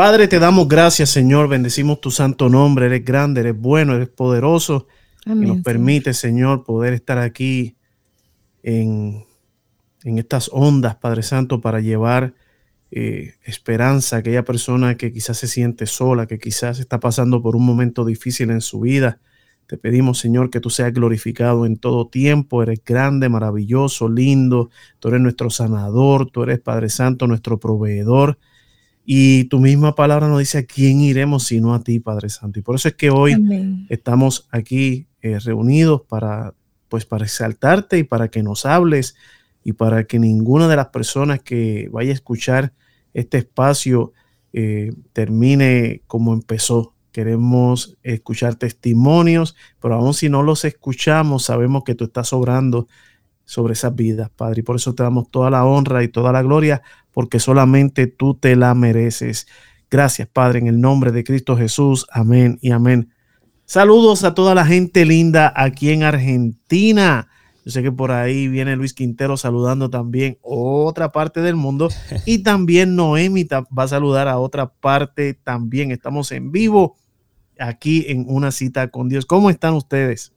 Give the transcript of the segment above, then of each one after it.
Padre, te damos gracias, Señor. Bendecimos tu santo nombre. Eres grande, eres bueno, eres poderoso. y nos permite, Señor, poder estar aquí en, en estas ondas, Padre Santo, para llevar eh, esperanza a aquella persona que quizás se siente sola, que quizás está pasando por un momento difícil en su vida. Te pedimos, Señor, que tú seas glorificado en todo tiempo. Eres grande, maravilloso, lindo. Tú eres nuestro sanador, tú eres Padre Santo, nuestro proveedor. Y tu misma palabra nos dice a quién iremos sino a ti, Padre Santo. Y por eso es que hoy estamos aquí eh, reunidos para, pues, para exaltarte y para que nos hables y para que ninguna de las personas que vaya a escuchar este espacio eh, termine como empezó. Queremos escuchar testimonios, pero aún si no los escuchamos, sabemos que tú estás sobrando sobre esas vidas, Padre. Y por eso te damos toda la honra y toda la gloria, porque solamente tú te la mereces. Gracias, Padre, en el nombre de Cristo Jesús. Amén y amén. Saludos a toda la gente linda aquí en Argentina. Yo sé que por ahí viene Luis Quintero saludando también otra parte del mundo y también Noemi va a saludar a otra parte también. Estamos en vivo aquí en una cita con Dios. ¿Cómo están ustedes?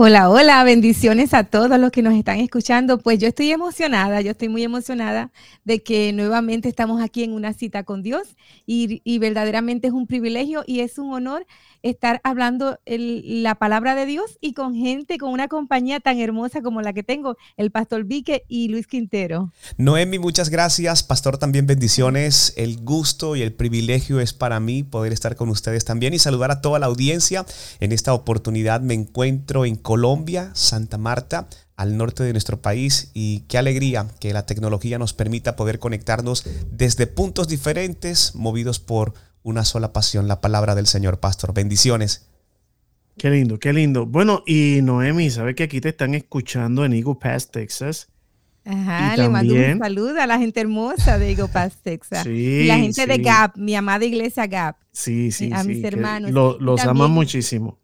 Hola, hola, bendiciones a todos los que nos están escuchando. Pues yo estoy emocionada, yo estoy muy emocionada de que nuevamente estamos aquí en una cita con Dios y, y verdaderamente es un privilegio y es un honor estar hablando la palabra de Dios y con gente, con una compañía tan hermosa como la que tengo, el pastor Vique y Luis Quintero. Noemi, muchas gracias. Pastor, también bendiciones. El gusto y el privilegio es para mí poder estar con ustedes también y saludar a toda la audiencia. En esta oportunidad me encuentro en Colombia, Santa Marta al norte de nuestro país y qué alegría que la tecnología nos permita poder conectarnos desde puntos diferentes, movidos por una sola pasión, la palabra del Señor, pastor. Bendiciones. Qué lindo, qué lindo. Bueno, y Noemi, ¿sabe que aquí te están escuchando en Eagle Pass, Texas? Ajá, le mando un saludo a la gente hermosa de Eagle Pass, Texas. Sí, y la gente de Gap, mi amada iglesia Gap. Sí, sí, A mis hermanos. los aman muchísimo.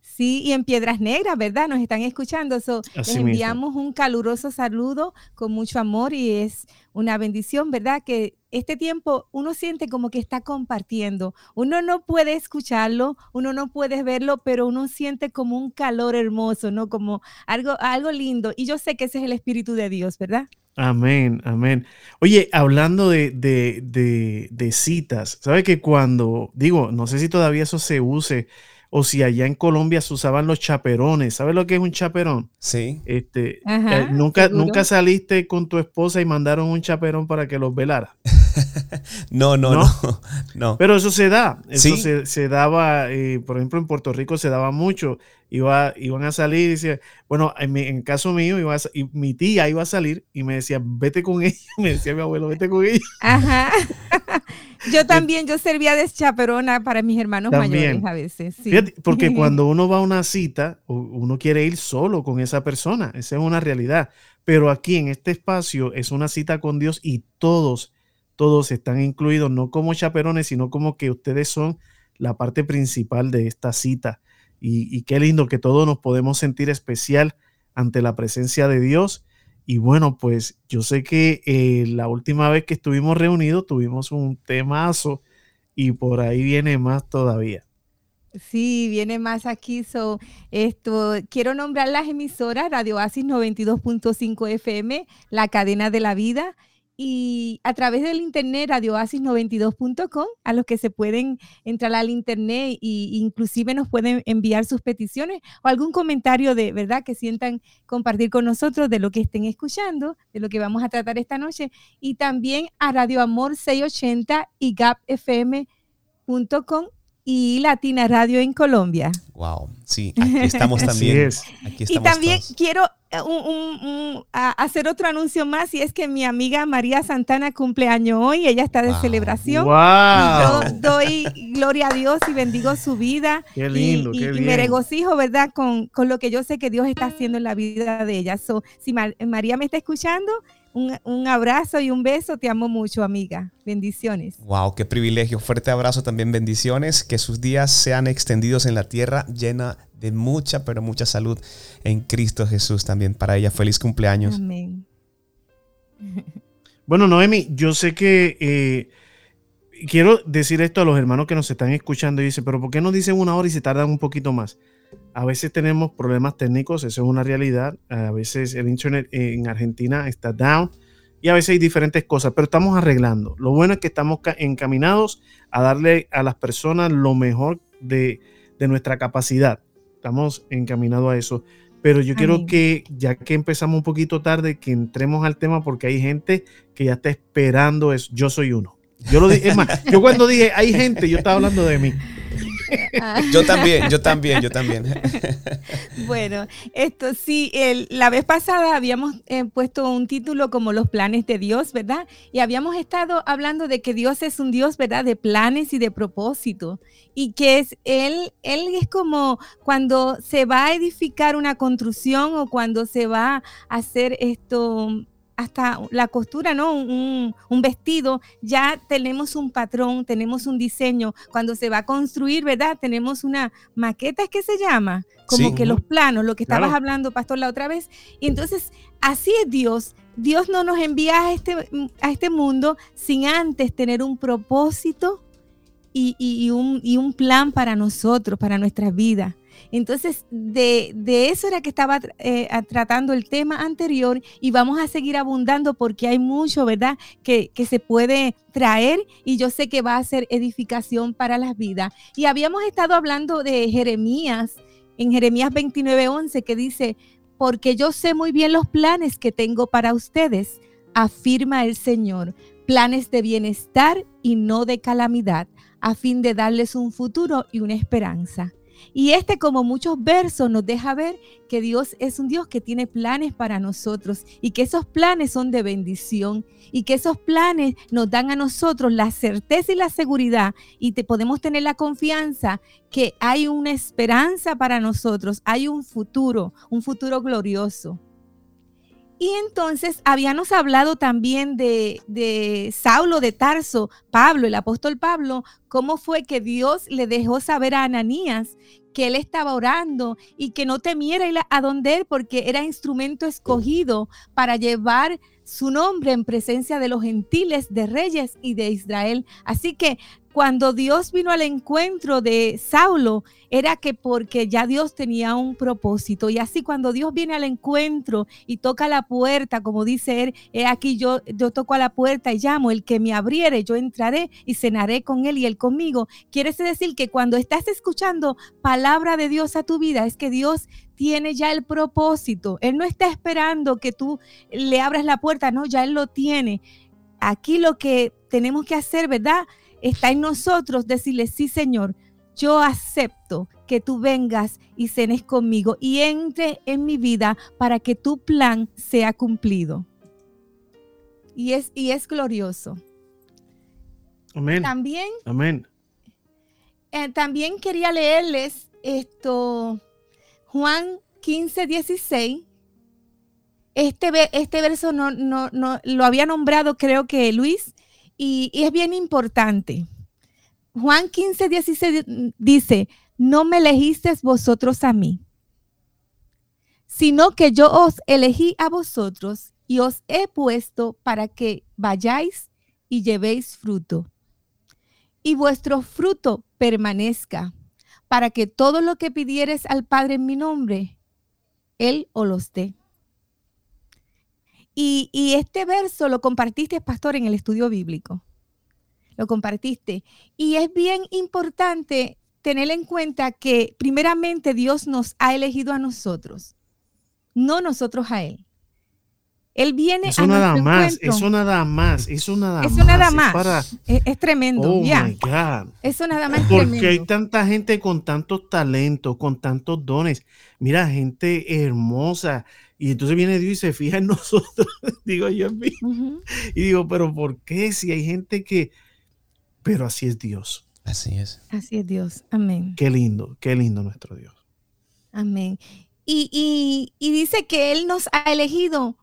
Sí, y en Piedras Negras, ¿verdad? Nos están escuchando. So, les enviamos un caluroso saludo con mucho amor y es una bendición, ¿verdad? Que este tiempo uno siente como que está compartiendo. Uno no puede escucharlo, uno no puede verlo, pero uno siente como un calor hermoso, ¿no? Como algo, algo lindo. Y yo sé que ese es el Espíritu de Dios, ¿verdad? Amén, amén. Oye, hablando de, de, de, de citas, ¿sabe que cuando, digo, no sé si todavía eso se use, o si allá en Colombia se usaban los chaperones. ¿Sabes lo que es un chaperón? Sí. Este, eh, nunca, nunca saliste con tu esposa y mandaron un chaperón para que los velara. no, no, no, no, Pero eso se da. Eso se, daba, eh, por ejemplo, en Puerto Rico se daba mucho. Iba, iban a salir y decía, bueno, en, mi, en caso mío, iba y mi tía iba a salir y me decía, vete con ella. Me decía mi abuelo, vete con ella. Ajá. Yo también, yo servía de chaperona para mis hermanos mayores a veces. porque cuando uno va a una cita, uno quiere ir solo con esa persona, esa es una realidad. Pero aquí en este espacio es una cita con Dios y todos, todos están incluidos, no como chaperones, sino como que ustedes son la parte principal de esta cita. Y, qué lindo que todos nos podemos sentir especial ante la presencia de Dios y bueno, pues yo sé que eh, la última vez que estuvimos reunidos tuvimos un temazo y por ahí viene más todavía. Sí, viene más aquí. So, esto, quiero nombrar las emisoras Radio Asis 92.5 FM, La Cadena de la Vida, y a través del internet radioasis92.com a los que se pueden entrar al internet e inclusive nos pueden enviar sus peticiones o algún comentario de verdad que sientan compartir con nosotros de lo que estén escuchando, de lo que vamos a tratar esta noche. Y también a Radio Amor 680 y gapfm.com y Latina Radio en Colombia. Wow, sí, aquí estamos también. y también quiero un, hacer otro anuncio más y es que mi amiga María Santana cumple año hoy, ella está de celebración. Yo doy gloria a Dios y bendigo su vida. Qué lindo, y, y, me regocijo, ¿verdad? Con, con, lo que yo sé que Dios está haciendo en la vida de ella. So, si María me está escuchando, un, abrazo y un beso. Te amo mucho, amiga. Bendiciones. Wow, qué privilegio. Fuerte abrazo también, bendiciones. Que sus días sean extendidos en la tierra llena de mucha, pero mucha salud en Cristo Jesús también para ella. Feliz cumpleaños. Amén. Bueno, Noemi, yo sé que eh, quiero decir esto a los hermanos que nos están escuchando y dicen, pero ¿por qué no dicen una hora y se tardan un poquito más? A veces tenemos problemas técnicos, eso es una realidad. A veces el internet en Argentina está down y a veces hay diferentes cosas, pero estamos arreglando. Lo bueno es que estamos encaminados a darle a las personas lo mejor de, nuestra capacidad. Estamos encaminados a eso. Pero yo quiero que, ya que empezamos un poquito tarde, que entremos al tema porque hay gente que ya está esperando eso. Yo soy uno. Yo lo dije, es más, yo cuando dije hay gente, yo estaba hablando de mí. Yo también, yo también, yo también. Bueno, esto sí, el, la vez pasada habíamos eh, puesto un título como los planes de Dios, ¿verdad? Y habíamos estado hablando de que Dios es un Dios, ¿verdad? De planes y de propósito. Y que es Él, Él es como cuando se va a edificar una construcción o cuando se va a hacer esto hasta la costura, ¿no? Un, vestido, ya tenemos un patrón, tenemos un diseño. Cuando se va a construir, ¿verdad? Tenemos una maqueta, ¿es que se llama? Como que los planos, lo que estabas hablando, pastor, la otra vez. Y entonces, así es Dios. Dios no nos envía a este, a este mundo sin antes tener un propósito y, un, y un plan para nosotros, para nuestras vidas. Entonces, de, eso era que estaba eh, tratando el tema anterior y vamos a seguir abundando porque hay mucho, ¿verdad?, que, que se puede traer y yo sé que va a ser edificación para las vidas. Y habíamos estado hablando de Jeremías, en Jeremías 29:11, que dice, porque yo sé muy bien los planes que tengo para ustedes, afirma el Señor, planes de bienestar y no de calamidad, a fin de darles un futuro y una esperanza. Y este, como muchos versos, nos deja ver que Dios es un Dios que tiene planes para nosotros y que esos planes son de bendición y que esos planes nos dan a nosotros la certeza y la seguridad y podemos tener la confianza que hay una esperanza para nosotros, hay un futuro, un futuro glorioso. Y entonces habíamos hablado también de, de, Saulo de Tarso, Pablo, el apóstol Pablo, cómo fue que Dios le dejó saber a Ananías que él estaba orando y que no temiera ir a donde él porque era instrumento escogido para llevar su nombre en presencia de los gentiles, de reyes y de Israel. Así que cuando Dios vino al encuentro de Saulo, era que porque ya Dios tenía un propósito. Y así cuando Dios viene al encuentro y toca la puerta, como dice él, he aquí yo, yo toco a la puerta y llamo, el que me abriere, yo entraré y cenaré con él y él conmigo. Quiere decir que cuando estás escuchando palabra de Dios a tu vida, es que Dios tiene ya el propósito. Él no está esperando que tú le abras la puerta, no, ya Él lo tiene. Aquí lo que tenemos que hacer, ¿verdad? Está en nosotros decirle, sí Señor, yo acepto que tú vengas y cenes conmigo y entre en mi vida para que tu plan sea cumplido. Y es, y es glorioso. Amén. También, Amén. Eh, también quería leerles esto, Juan 15, 16. Este, este verso no, no, no, lo había nombrado creo que Luis, y, es bien importante. Juan 15, 16 dice, no me elegisteis vosotros a mí, sino que yo os elegí a vosotros y os he puesto para que vayáis y llevéis fruto. Y vuestro fruto permanezca, para que todo lo que pidieres al Padre en mi nombre, Él os los dé. Y, este verso lo compartiste, pastor, en el estudio bíblico. Lo compartiste. Y es bien importante tener en cuenta que primeramente Dios nos ha elegido a nosotros, no nosotros a Él. Él viene eso nada más, eso nada más, eso nada eso más. Nada más. Es, tremendo. Oh my God. Eso nada más. Porque hay tanta gente con tantos talentos, con tantos dones. Mira, gente hermosa, y entonces viene Dios y se fija en nosotros, digo yo en mí. Y digo, pero ¿por qué si hay gente que... Pero así es Dios. Así es. Así es Dios. Amén. Qué lindo, qué lindo nuestro Dios. Amén. Y, dice que Él nos ha elegido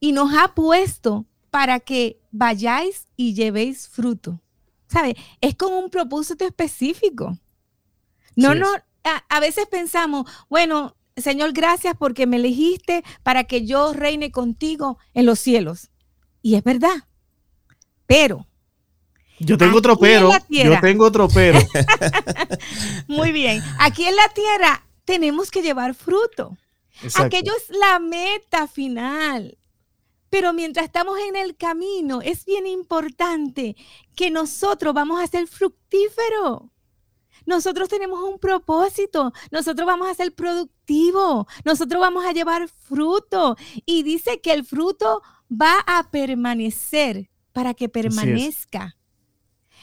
y nos ha puesto para que vayáis y llevéis fruto. ¿Sabe? Es con un propósito específico. No, no, a, veces pensamos, bueno, Señor, gracias porque me elegiste para que yo reine contigo en los cielos. Y es verdad. Pero Yo tengo otro pero. Yo tengo otro pero. Muy bien. Aquí en la tierra tenemos que llevar fruto. Aquello es la meta final. Pero mientras estamos en el camino, es bien importante que nosotros vamos a ser fructíferos. Nosotros tenemos un propósito, nosotros vamos a ser productivos, nosotros vamos a llevar fruto. Y dice que el fruto va a permanecer para que permanezca.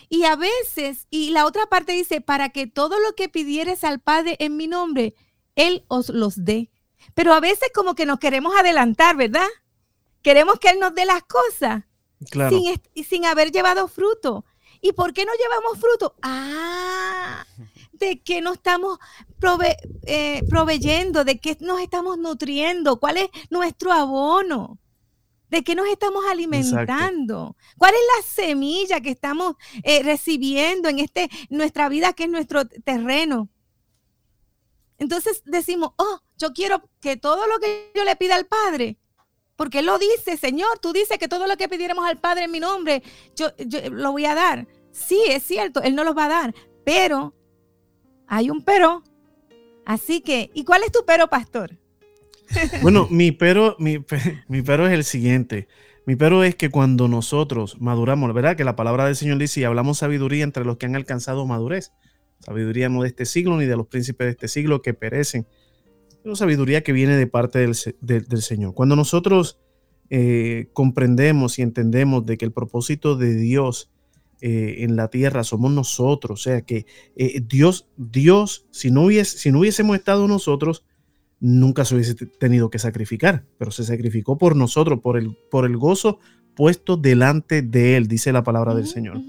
Y a veces, y la otra parte dice, para que todo lo que pidieres al Padre en mi nombre, Él os los dé. Pero a veces como que nos queremos adelantar, ¿verdad? Queremos que Él nos dé las cosas sin, sin haber llevado fruto. ¿Y por qué no llevamos fruto? Ah, de qué nos estamos eh, proveyendo, de qué nos estamos nutriendo, cuál es nuestro abono, de qué nos estamos alimentando, cuál es la semilla que estamos eh, recibiendo en este, nuestra vida, que es nuestro terreno. Entonces decimos, oh, yo quiero que todo lo que yo le pida al Padre, porque Él lo dice, Señor, tú dices que todo lo que pidiéramos al Padre en mi nombre, yo, lo voy a dar. Sí, es cierto, Él no los va a dar, pero hay un pero. Así que, ¿y cuál es tu pero, pastor? Bueno, mi pero, mi, mi pero es el siguiente. Mi pero es que cuando nosotros maduramos, ¿verdad? Que la palabra del Señor dice, y hablamos sabiduría entre los que han alcanzado madurez. Sabiduría no de este siglo ni de los príncipes de este siglo que perecen, una sabiduría que viene de parte del, Señor. Cuando nosotros eh, comprendemos y entendemos de que el propósito de Dios eh, en la tierra somos nosotros, o sea que eh, Dios, Dios, si no, hubiese, si no hubiésemos estado nosotros, nunca se hubiese tenido que sacrificar, pero se sacrificó por nosotros, por el, por el gozo puesto delante de Él, dice la palabra del Señor.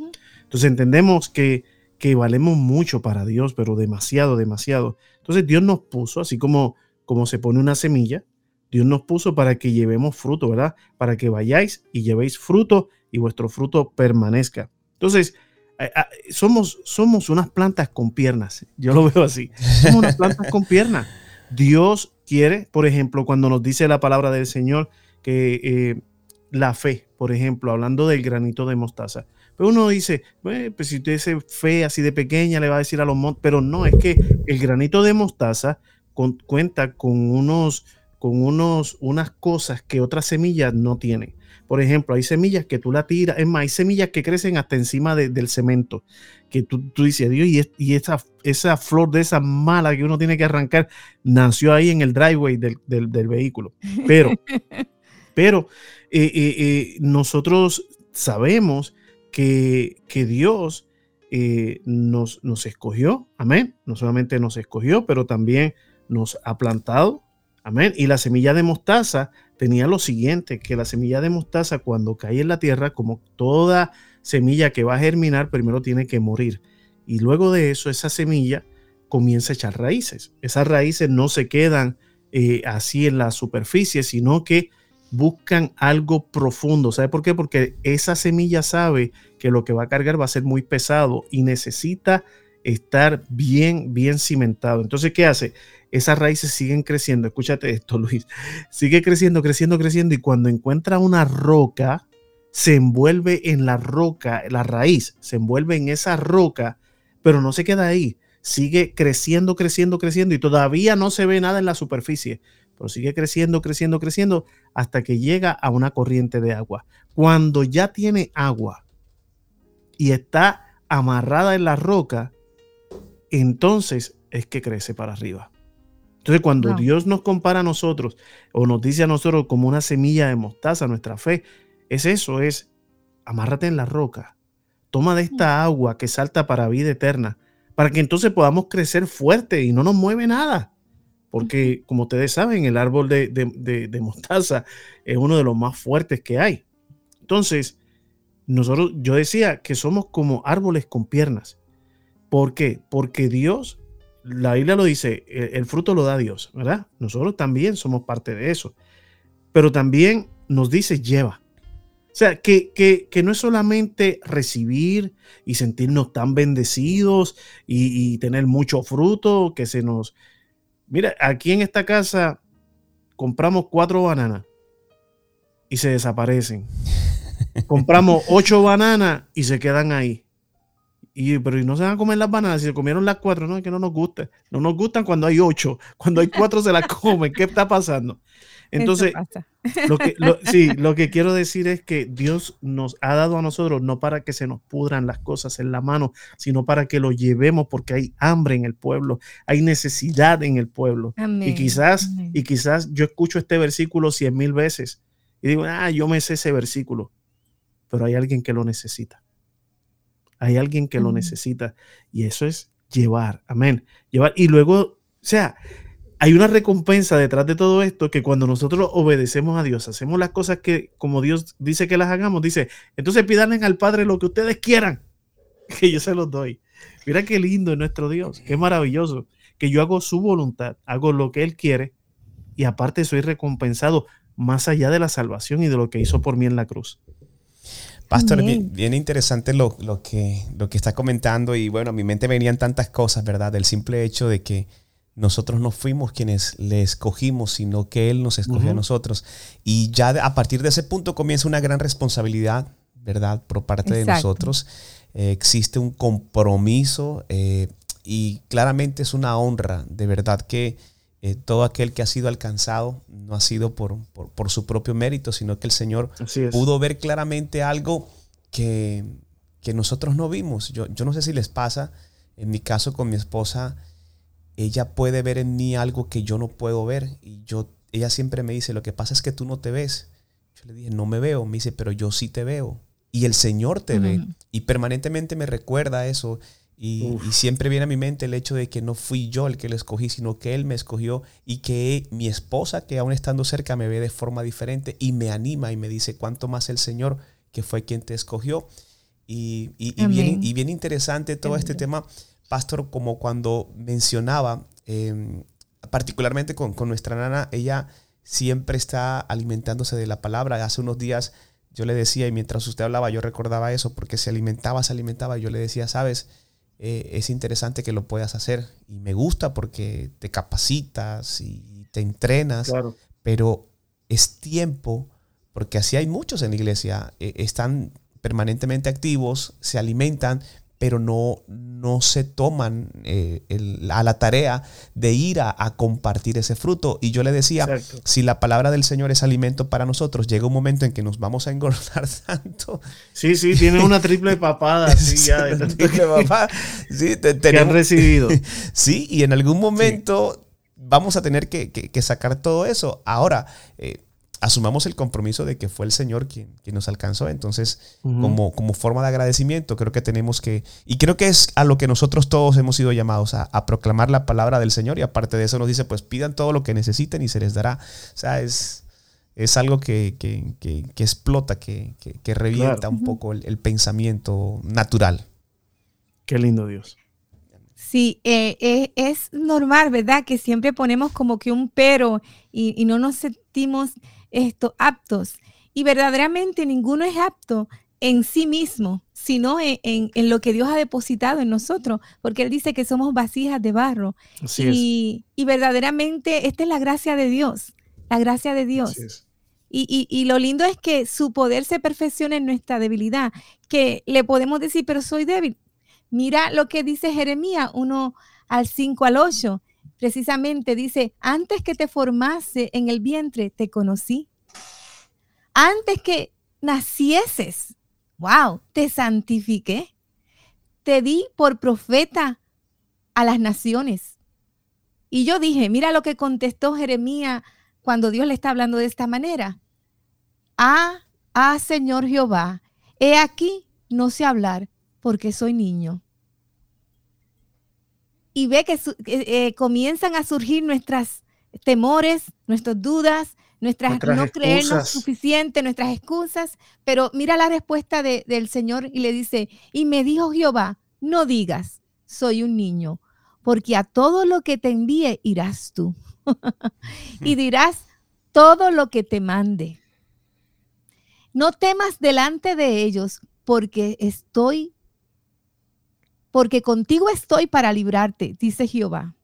Entonces entendemos que, que valemos mucho para Dios, pero demasiado, demasiado. Entonces Dios nos puso, así como como se pone una semilla, Dios nos puso para que llevemos fruto, ¿verdad? Para que vayáis y llevéis fruto y vuestro fruto permanezca. Entonces, somos, somos unas plantas con piernas. Yo lo veo así. Somos unas plantas con piernas. Dios quiere, por ejemplo, cuando nos dice la palabra del Señor, que eh, la fe, por ejemplo, hablando del granito de mostaza. Pero uno dice, pues si usted tiene fe así de pequeña, le va a decir a los montes, pero no, es que el granito de mostaza cuenta con unos con unos, unas cosas que otras semillas no tienen. Por ejemplo, hay semillas que tú la tiras, es más, hay semillas que crecen hasta encima del cemento, que tú, tú dices, Dios, y, y, esa, esa flor de esa mala que uno tiene que arrancar, nació ahí en el driveway del, vehículo. Pero, pero eh, eh, eh, nosotros sabemos que, que Dios nos, nos escogió, amén, no solamente nos escogió, pero también nos ha plantado. Amén. Y la semilla de mostaza tenía lo siguiente, que la semilla de mostaza cuando cae en la tierra, como toda semilla que va a germinar, primero tiene que morir. Y luego de eso, esa semilla comienza a echar raíces. Esas raíces no se quedan eh, así en la superficie, sino que buscan algo profundo. ¿Sabe por qué? Porque esa semilla sabe que lo que va a cargar va a ser muy pesado y necesita estar bien, bien cimentado. Entonces, ¿qué hace? esas raíces siguen creciendo. Escúchate esto, Luis. Sigue creciendo, creciendo, creciendo y cuando encuentra una roca, se envuelve en la roca, la raíz, se envuelve en esa roca, pero no se queda ahí. Sigue creciendo, creciendo, creciendo y todavía no se ve nada en la superficie, pero sigue creciendo, creciendo, creciendo hasta que llega a una corriente de agua. Cuando ya tiene agua y está amarrada en la roca, entonces es que crece para arriba. Entonces, cuando Dios nos compara a nosotros o nos dice a nosotros como una semilla de mostaza, nuestra fe, es eso, es amárrate en la roca, toma de esta agua que salta para vida eterna, para que entonces podamos crecer fuerte y no nos mueve nada. Porque, como ustedes saben, el árbol de, de mostaza es uno de los más fuertes que hay. Entonces, nosotros, yo decía que somos como árboles con piernas. ¿Por qué? Porque Dios la Biblia lo dice, el, fruto lo da Dios, ¿verdad? Nosotros también somos parte de eso. Pero también nos dice lleva. O sea, que, que, no es solamente recibir y sentirnos tan bendecidos y, tener mucho fruto, que se nos... Mira, aquí en esta casa compramos cuatro bananas y se desaparecen. compramos ocho bananas y se quedan ahí. Y, pero no se van a comer las bananas, si se comieron las cuatro, no, es que no nos gusta. No nos gustan cuando hay ocho, cuando hay cuatro se las comen. ¿Qué está pasando? Entonces, lo que, sí, lo que quiero decir es que Dios nos ha dado a nosotros no para que se nos pudran las cosas en la mano, sino para que lo llevemos porque hay hambre en el pueblo, hay necesidad en el pueblo. Y quizás, y quizás yo escucho este versículo cien mil veces y digo, ah, yo me sé ese versículo, pero hay alguien que lo necesita. Hay alguien que lo necesita y eso es llevar, amén. Llevar y luego, o sea, hay una recompensa detrás de todo esto que cuando nosotros obedecemos a Dios, hacemos las cosas que como Dios dice que las hagamos, dice, entonces pídanle al Padre lo que ustedes quieran, que yo se los doy. Mira qué lindo es nuestro Dios, qué maravilloso, que yo hago su voluntad, hago lo que Él quiere y aparte soy recompensado más allá de la salvación y de lo que hizo por mí en la cruz. Pastor, bien, interesante lo, que, lo que está comentando y bueno, a mi mente venían tantas cosas, ¿verdad? Del simple hecho de que nosotros no fuimos quienes le escogimos, sino que Él nos escogió a nosotros. Y ya a partir de ese punto comienza una gran responsabilidad, ¿verdad? Por parte de nosotros. Eh, existe un compromiso eh, y claramente es una honra, de verdad que eh, todo aquel que ha sido alcanzado no ha sido por, por, su propio mérito, sino que el Señor pudo ver claramente algo que, que nosotros no vimos. Yo, yo no sé si les pasa, en mi caso con mi esposa, ella puede ver en mí algo que yo no puedo ver. Y yo, ella siempre me dice, lo que pasa es que tú no te ves. Yo le dije, no me veo. Me dice, pero yo sí te veo. Y el Señor te ve. Y permanentemente me recuerda eso. Y, siempre viene a mi mente el hecho de que no fui yo el que le escogí, sino que Él me escogió y que mi esposa, que aún estando cerca, me ve de forma diferente y me anima y me dice, cuánto más el Señor, que fue quien te escogió. Y, y, bien, y bien, interesante todo este tema Pastor, como cuando mencionaba, em, particularmente con, nuestra nana, ella siempre está alimentándose de la palabra. Hace unos días yo le decía, y mientras usted hablaba, yo recordaba eso, porque se alimentaba, se alimentaba, yo le decía, sabes, eh, es interesante que lo puedas hacer. Y me gusta porque te capacitas y te entrenas, pero es tiempo, porque así hay muchos en la iglesia, eh, están permanentemente activos, se alimentan, pero no, no se toman eh, a la tarea de ir a, compartir ese fruto. Y yo le decía, si la palabra del Señor es alimento para nosotros, llega un momento en que nos vamos a engordar tanto. Sí, sí, tiene una triple papada, sí, ya. triple papada. Sí, te, han recibido. sí, y en algún momento... Vamos a tener que, sacar todo eso. Ahora, eh, asumamos el compromiso de que fue el Señor quien, nos alcanzó. Entonces, como, como forma de agradecimiento, creo que tenemos que, y creo que es a lo que nosotros todos hemos sido llamados, a, proclamar la palabra del Señor. Y aparte de eso nos dice, pues pidan todo lo que necesiten y se les dará. O sea, es, es algo que, explota, que, revienta un poco el, pensamiento natural. Qué lindo Dios. Sí, eh, eh, es normal, ¿verdad? Que siempre ponemos como que un pero y, y no nos sentimos esto, aptos. Y verdaderamente ninguno es apto en sí mismo, sino en, lo que Dios ha depositado en nosotros, porque Él dice que somos vasijas de barro. y, y, verdaderamente esta es la gracia de Dios, la gracia de Dios. Y, y, lo lindo es que su poder se perfecciona en nuestra debilidad, que le podemos decir, pero soy débil. Mira lo que dice Jeremías 1 al 5 al 8 precisamente dice, antes que te formase en el vientre, te conocí. Antes que nacieses, wow, te santifiqué. Te di por profeta a las naciones. Y yo dije, mira lo que contestó Jeremías cuando Dios le está hablando de esta manera. Ah, ah, Señor Jehová, he aquí, no sé hablar porque soy niño y ve que eh, comienzan a surgir nuestras temores, nuestras dudas, nuestras, no creernos suficiente, nuestras excusas. Pero mira la respuesta del Señor y le dice, y me dijo Jehová, no digas, soy un niño, porque a todo lo que te envíe irás tú. y dirás todo lo que te mande. No temas delante de ellos, porque estoy porque contigo estoy para librarte, dice Jehová.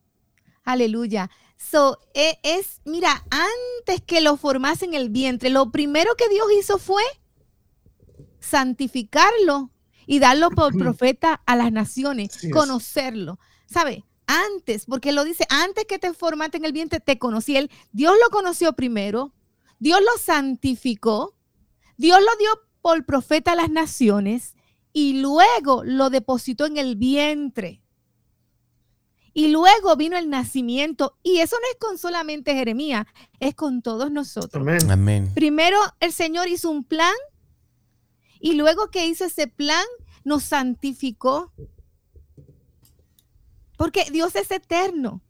Aleluya. So, e, es, mira, antes que lo formase en el vientre, lo primero que Dios hizo fue santificarlo y darlo por profeta a las naciones, conocerlo. ¿Sabe? Antes, porque lo dice, antes que te formaste en el vientre, te conocí. Él, Dios lo conoció primero, Dios lo santificó, Dios lo dio por profeta a las naciones y luego lo depositó en el vientre. Y luego vino el nacimiento. Y eso no es con solamente Jeremías, es con todos nosotros. Amén. Primero el Señor hizo un plan y luego que hizo ese plan nos santificó. Porque Dios es eterno.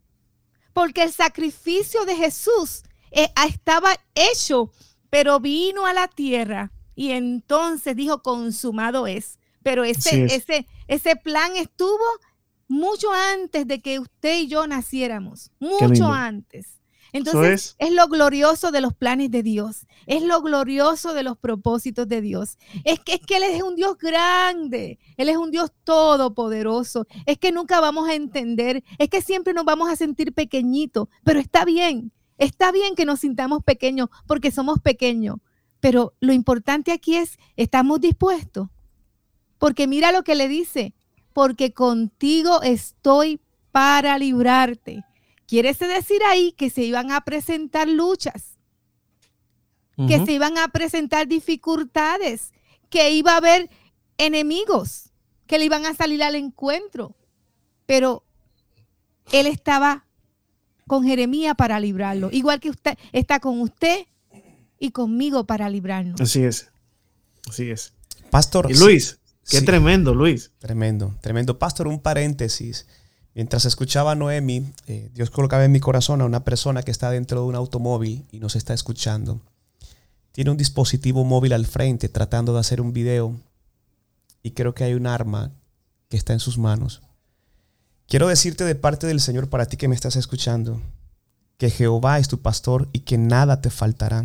Porque el sacrificio de Jesús eh, estaba hecho, pero vino a la tierra y entonces dijo, consumado es. Pero ese, ese, ese plan estuvo mucho antes de que usted y yo naciéramos, mucho antes. Entonces, es. lo glorioso de los planes de Dios, es lo glorioso de los propósitos de Dios. Es que, es que Él es un Dios grande, Él es un Dios todopoderoso. Es que nunca vamos a entender, es que siempre nos vamos a sentir pequeñitos, pero está bien, está bien que nos sintamos pequeños porque somos pequeños. Pero lo importante aquí es, ¿estamos dispuestos? Porque mira lo que le dice, porque contigo estoy para librarte. Quiere decir ahí que se iban a presentar luchas, que se iban a presentar dificultades, que iba a haber enemigos que le iban a salir al encuentro. Pero él estaba con Jeremías para librarlo, igual que usted está con usted y conmigo para librarnos. Así es. Así es. Pastor. Y Luis, qué tremendo, Luis. Tremendo, tremendo. Pastor, un paréntesis. Mientras escuchaba a Noemi, eh, Dios colocaba en mi corazón a una persona que está dentro de un automóvil y nos está escuchando. Tiene un dispositivo móvil al frente tratando de hacer un video y creo que hay un arma que está en sus manos. Quiero decirte de parte del Señor para ti que me estás escuchando, que Jehová es tu pastor y que nada te faltará.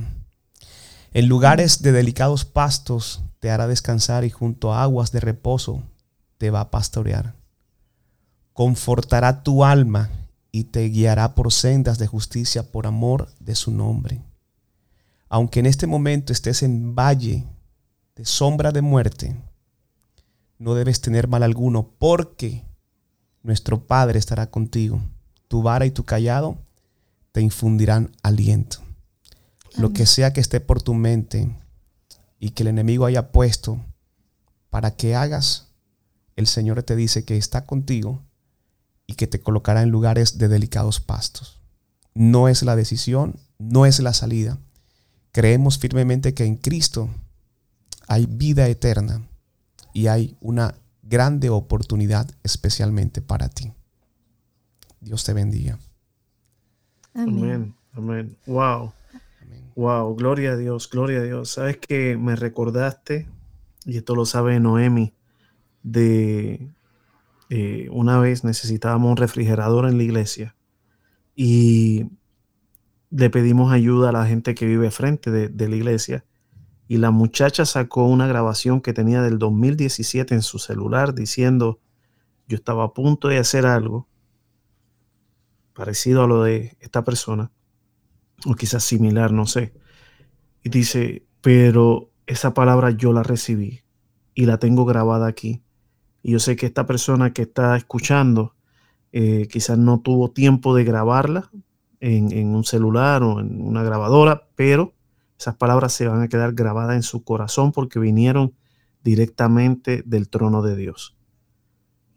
En lugares de delicados pastos te hará descansar y junto a aguas de reposo te va a pastorear confortará tu alma y te guiará por sendas de justicia por amor de su nombre. Aunque en este momento estés en valle de sombra de muerte, no debes tener mal alguno, porque nuestro Padre estará contigo. Tu vara y tu callado te infundirán aliento. Lo que sea que esté por tu mente y que el enemigo haya puesto para que hagas, el Señor te dice que está contigo y que te colocará en lugares de delicados pastos. No es la decisión, no es la salida. Creemos firmemente que en Cristo hay vida eterna y hay una grande oportunidad especialmente para ti. Dios te bendiga. Amén. Amén. Wow. Wow. Gloria a Dios. Gloria a Dios. Sabes que me recordaste, y esto lo sabe Noemi, de eh, una vez necesitábamos un refrigerador en la iglesia y le pedimos ayuda a la gente que vive frente de, la iglesia y la muchacha sacó una grabación que tenía del 2017 en su celular diciendo yo estaba a punto de hacer algo parecido a lo de esta persona o quizás similar, no sé. Y dice, pero esa palabra yo la recibí y la tengo grabada aquí y yo sé que esta persona que está escuchando eh, quizás no tuvo tiempo de grabarla en, un celular o en una grabadora, pero esas palabras se van a quedar grabadas en su corazón porque vinieron directamente del trono de Dios.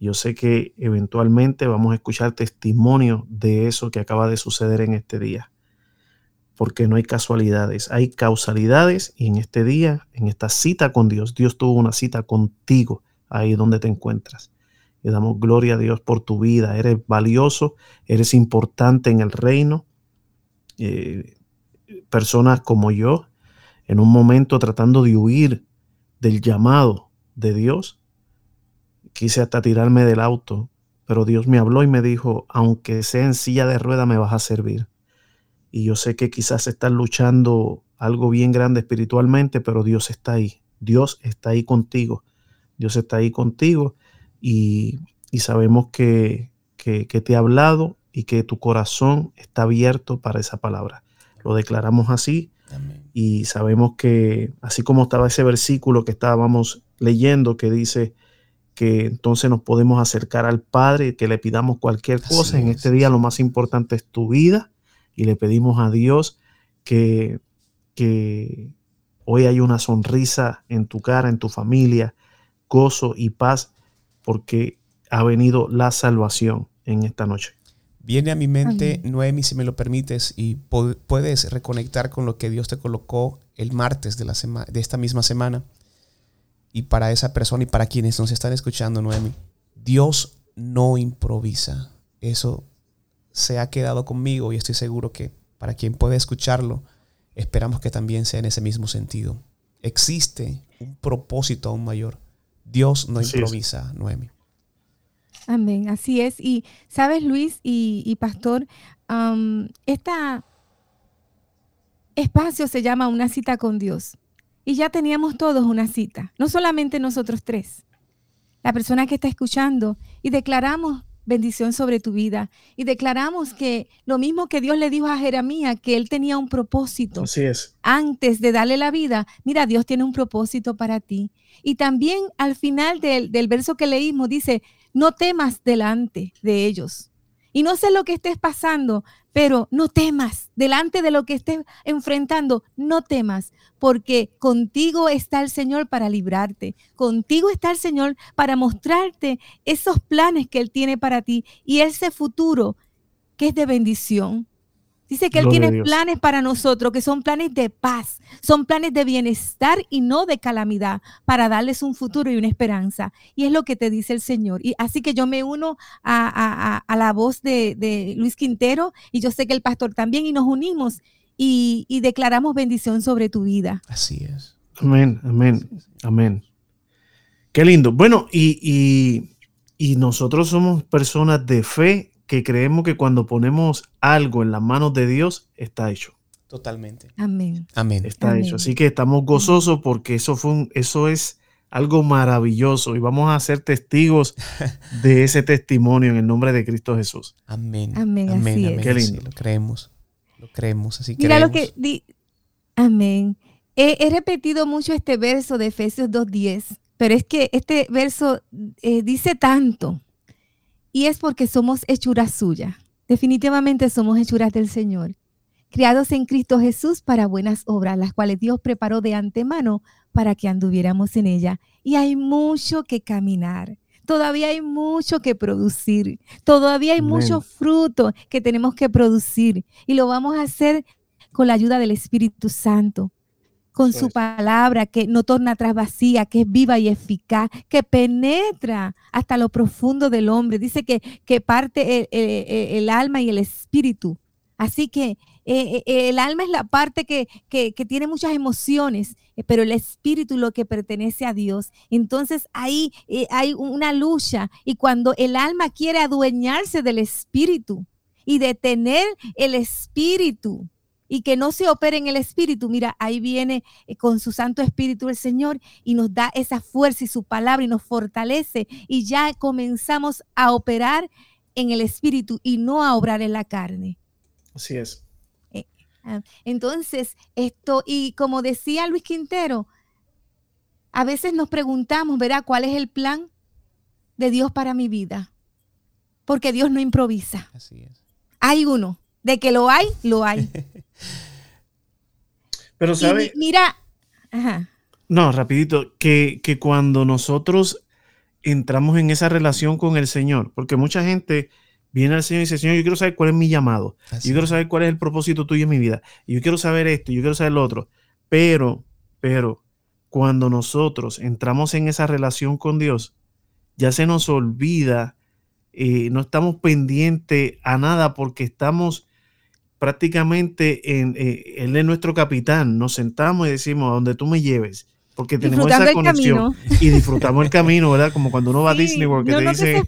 Yo sé que eventualmente vamos a escuchar testimonio de eso que acaba de suceder en este día, porque no hay casualidades, hay causalidades y en este día, en esta cita con Dios, Dios tuvo una cita contigo ahí donde te encuentras. Y damos gloria a Dios por tu vida. Eres valioso, eres importante en el reino. Eh, personas como yo, en un momento tratando de huir del llamado de Dios, quise hasta tirarme del auto, pero Dios me habló y me dijo, aunque sea en silla de rueda, me vas a servir. Y yo sé que quizás estás luchando algo bien grande espiritualmente, pero Dios está ahí. Dios está ahí contigo. Dios está ahí contigo y, sabemos que, te ha hablado y que tu corazón está abierto para esa palabra. Lo declaramos así y sabemos que así como estaba ese versículo que estábamos leyendo que dice que entonces nos podemos acercar al Padre, que le pidamos cualquier cosa. en este día lo más importante es tu vida y le pedimos a Dios que, que hoy hay una sonrisa en tu cara, en tu familia, gozo y paz, porque ha venido la salvación en esta noche. Viene a mi mente, Noemi, si me lo permites, y puedes reconectar con lo que Dios te colocó el martes de, la de esta misma semana. Y para esa persona y para quienes nos están escuchando, Noemi, Dios no improvisa. Eso se ha quedado conmigo y estoy seguro que para quien pueda escucharlo, esperamos que también sea en ese mismo sentido. Existe un propósito aún mayor. Dios no improvisa, Noemi. Amén, así es. Y sabes, Luis y, Pastor, este espacio se llama una cita con Dios. Y ya teníamos todos una cita, no solamente nosotros tres, la persona que está escuchando, y declaramos bendición sobre tu vida. Y declaramos que lo mismo que Dios le dijo a Jeremías, que él tenía un propósito. Así es. Antes de darle la vida, mira, Dios tiene un propósito para ti. Y también al final del, del verso que leímos dice, no temas delante de ellos. Y no sé lo que estés pasando, pero no temas delante de lo que estés enfrentando, no temas, porque contigo está el Señor para librarte, contigo está el Señor para mostrarte esos planes que Él tiene para ti y ese futuro que es de bendición. Dice que Él tiene planes para nosotros, que son planes de paz, son planes de bienestar y no de calamidad, para darles un futuro y una esperanza. Y es lo que te dice el Señor. Y así que yo me uno a, la voz de, Luis Quintero y yo sé que el pastor también y nos unimos y, declaramos bendición sobre tu vida. Así es. Amén, amén, amén. Qué lindo. Bueno, y, y nosotros somos personas de fe que creemos que cuando ponemos algo en las manos de Dios, está hecho. Totalmente. Amén. Amén. Está hecho. Así que estamos gozosos porque eso fue un, eso es algo maravilloso y vamos a ser testigos de ese testimonio en el nombre de Cristo Jesús. Amén. Amén. Amén. amén. Qué lindo. lo creemos. Lo creemos. Así Mira lo que di Amén. He, repetido mucho este verso de Efesios 2.10, pero es que este verso eh, dice tanto y es porque somos hechuras suyas. Definitivamente somos hechuras del Señor, criados en Cristo Jesús para buenas obras, las cuales Dios preparó de antemano para que anduviéramos en ella. Y hay mucho que caminar. Todavía hay mucho que producir. Todavía hay mucho fruto que tenemos que producir. Y lo vamos a hacer con la ayuda del Espíritu Santo con su palabra que no torna atrás vacía, que es viva y eficaz, que penetra hasta lo profundo del hombre. Dice que, que parte el, alma y el espíritu. Así que eh, eh, el alma es la parte que, que, tiene muchas emociones, pero el espíritu lo que pertenece a Dios. Entonces ahí hay una lucha y cuando el alma quiere adueñarse del espíritu y detener el espíritu, y que no se opere en el Espíritu, mira, ahí viene eh, con su Santo Espíritu el Señor y nos da esa fuerza y su palabra y nos fortalece y ya comenzamos a operar en el Espíritu y no a obrar en la carne. Así es. Ah, entonces, esto, y como decía Luis Quintero, a veces nos preguntamos, ¿verdad? ¿Cuál es el plan de Dios para mi vida? Porque Dios no improvisa. Así es. Hay uno. De que lo hay, lo hay. Pero sabe. mira. No, rapidito, que, que cuando nosotros entramos en esa relación con el Señor, porque mucha gente viene al Señor y dice, Señor, yo quiero saber cuál es mi llamado, yo quiero saber cuál es el propósito tuyo en mi vida, y yo quiero saber esto, yo quiero saber lo otro, pero, pero, cuando nosotros entramos en esa relación con Dios, ya se nos olvida, eh, no estamos pendientes a nada porque estamos prácticamente en, eh, él es nuestro capitán. Nos sentamos y decimos, a donde tú me lleves. Porque tenemos esa conexión y disfrutamos el camino, ¿verdad? Como cuando uno va a Disney World, que, te dice,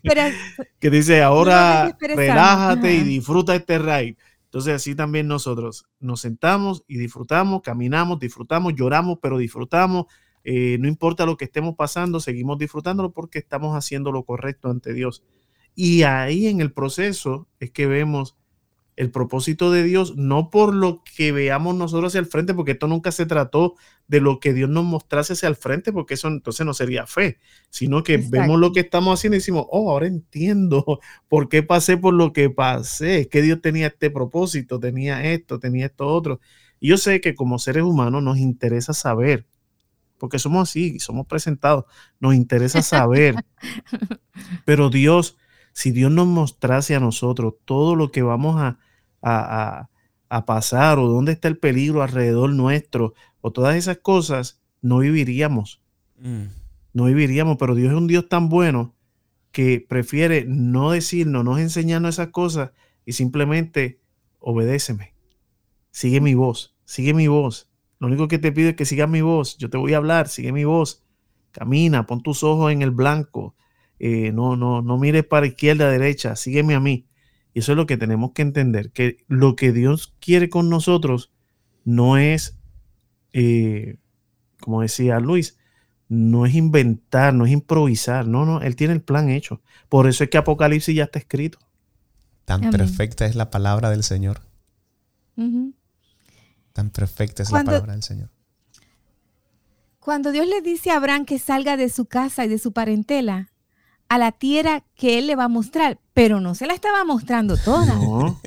que dice, ahora relájate y disfruta este ride. Entonces así también nosotros nos sentamos y disfrutamos, caminamos, disfrutamos, lloramos, pero disfrutamos. Eh, no importa lo que estemos pasando, seguimos disfrutándolo porque estamos haciendo lo correcto ante Dios. Y ahí en el proceso es que vemos el propósito de Dios, no por lo que veamos nosotros hacia el frente, porque esto nunca se trató de lo que Dios nos mostrase hacia el frente, porque eso entonces no sería fe, sino que vemos lo que estamos haciendo y decimos, oh, ahora entiendo por qué pasé por lo que pasé, que Dios tenía este propósito, tenía esto, tenía esto otro. Y yo sé que como seres humanos nos interesa saber, porque somos así, somos presentados, nos interesa saber, pero Dios, si Dios nos mostrase a nosotros todo lo que vamos a a, pasar o dónde está el peligro alrededor nuestro o todas esas cosas, no viviríamos. Mm. No viviríamos, pero Dios es un Dios tan bueno que prefiere no decirnos, no enseñarnos esas cosas y simplemente obedéceme. Sigue mi voz, sigue mi voz. Lo único que te pido es que sigas mi voz. Yo te voy a hablar, sigue mi voz. Camina, pon tus ojos en el blanco. Eh, no, no, no mires para izquierda, derecha. Sígueme a mí. Y eso es lo que tenemos que entender, que lo que Dios quiere con nosotros no es, eh, como decía Luis, no es inventar, no es improvisar, no, no, Él tiene el plan hecho. Por eso es que Apocalipsis ya está escrito. Tan perfecta es la palabra del Señor. Tan perfecta es la palabra del Señor. Cuando Dios le dice a Abraham que salga de su casa y de su parentela, a la tierra que él le va a mostrar, pero no se la estaba mostrando toda.